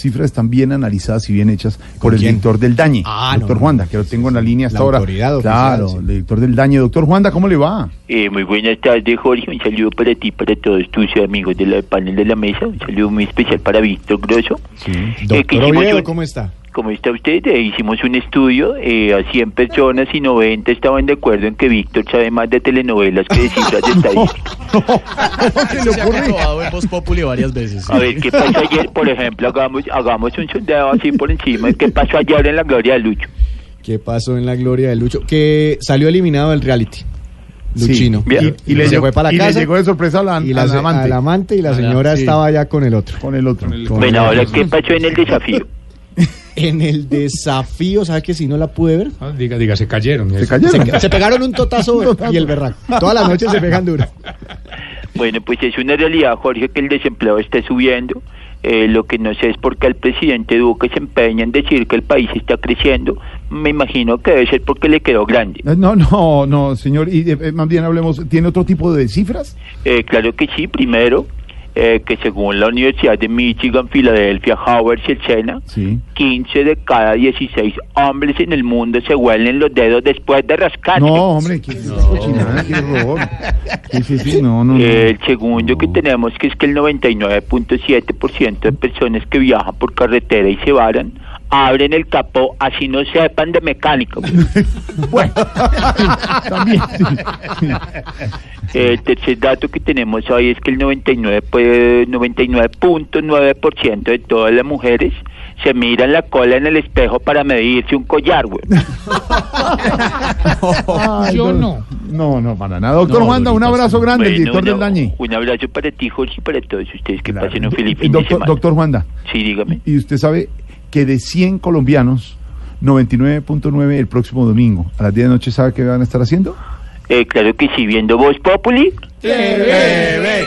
cifras están bien analizadas y bien hechas por el quién? director del Dañe, Ah, doctor no, Juanda, que lo tengo en la línea hasta La ahora. autoridad oficial, claro, sí. el director del Dañe. Doctor Juanda, ¿cómo le va? Eh, muy buenas tardes, Jorge. Un saludo para ti, para todos tus amigos del panel de la mesa. Un saludo muy especial para Víctor Grosso. Sí. Eh, Doctor Oviedo, ¿cómo está? ¿Cómo está usted? Eh, hicimos un estudio eh, a 100 personas y 90 estaban de acuerdo en que Víctor sabe más de telenovelas que de cifras de estadística. ¿Cómo se le Se ha en Voz Populi varias veces. A ver, ¿qué pasó ayer? Por ejemplo, hagamos, hagamos un sondeo así por encima. ¿Qué pasó ayer en la Gloria de Lucho? ¿Qué pasó en la gloria de Lucho? Que salió eliminado del reality. Luchino. Sí. Bien. Y, y le Se llegó, fue para y le casa. llegó de sorpresa a la, Y la, al amante. al amante y la señora sí. estaba ya con el otro. Con el otro. Con Bueno, ahora, ¿qué pasó en el desafío? En el desafío, ¿sabe que si no la pude ver? Ah, diga, diga, se cayeron. Se cayeron. Se, se pegaron un totazo y el berraco. Toda la noche se pegan duro. Bueno, pues es una realidad, Jorge, que el desempleo está subiendo. Eh, lo que no sé es por qué el presidente Duque se empeña en decir que el país está creciendo. Me imagino que debe ser porque le quedó grande. No, no, no, señor. Y eh, más bien hablemos, ¿tiene otro tipo de cifras? Eh, claro que sí, primero, eh, que según la Universidad de Michigan, Filadelfia, Howard y el Sena, Sí. 15 de cada 16 hombres en el mundo se huelen los dedos después de rascarse. No, hombre, qué cochinada, qué horror. Sí, sí, sí, no, no, no. El segundo que tenemos que es que el 99.7% de personas que viajan por carretera y se varan abren el capó así no sepan de mecánica. Bueno, también. sí. El tercer dato que tenemos hoy es que el 99 pues, 99.9% de todas las mujeres se miran la cola en el espejo para medirse un collar, güey. Ay, Yo no. No, no, para nada. Doctor No, Juanda, un abrazo grande, Bueno, director del un- Dañe. Un abrazo para ti, Jorge, y para todos ustedes que Claro. pasen un feliz fin de semana. doctor Juanda, Sí, dígame. y usted sabe que de 100 colombianos, 99.9 el próximo domingo, a las 10 de la noche, ¿sabe qué van a estar haciendo? Eh, claro que sí, viendo Voz Populi. TV,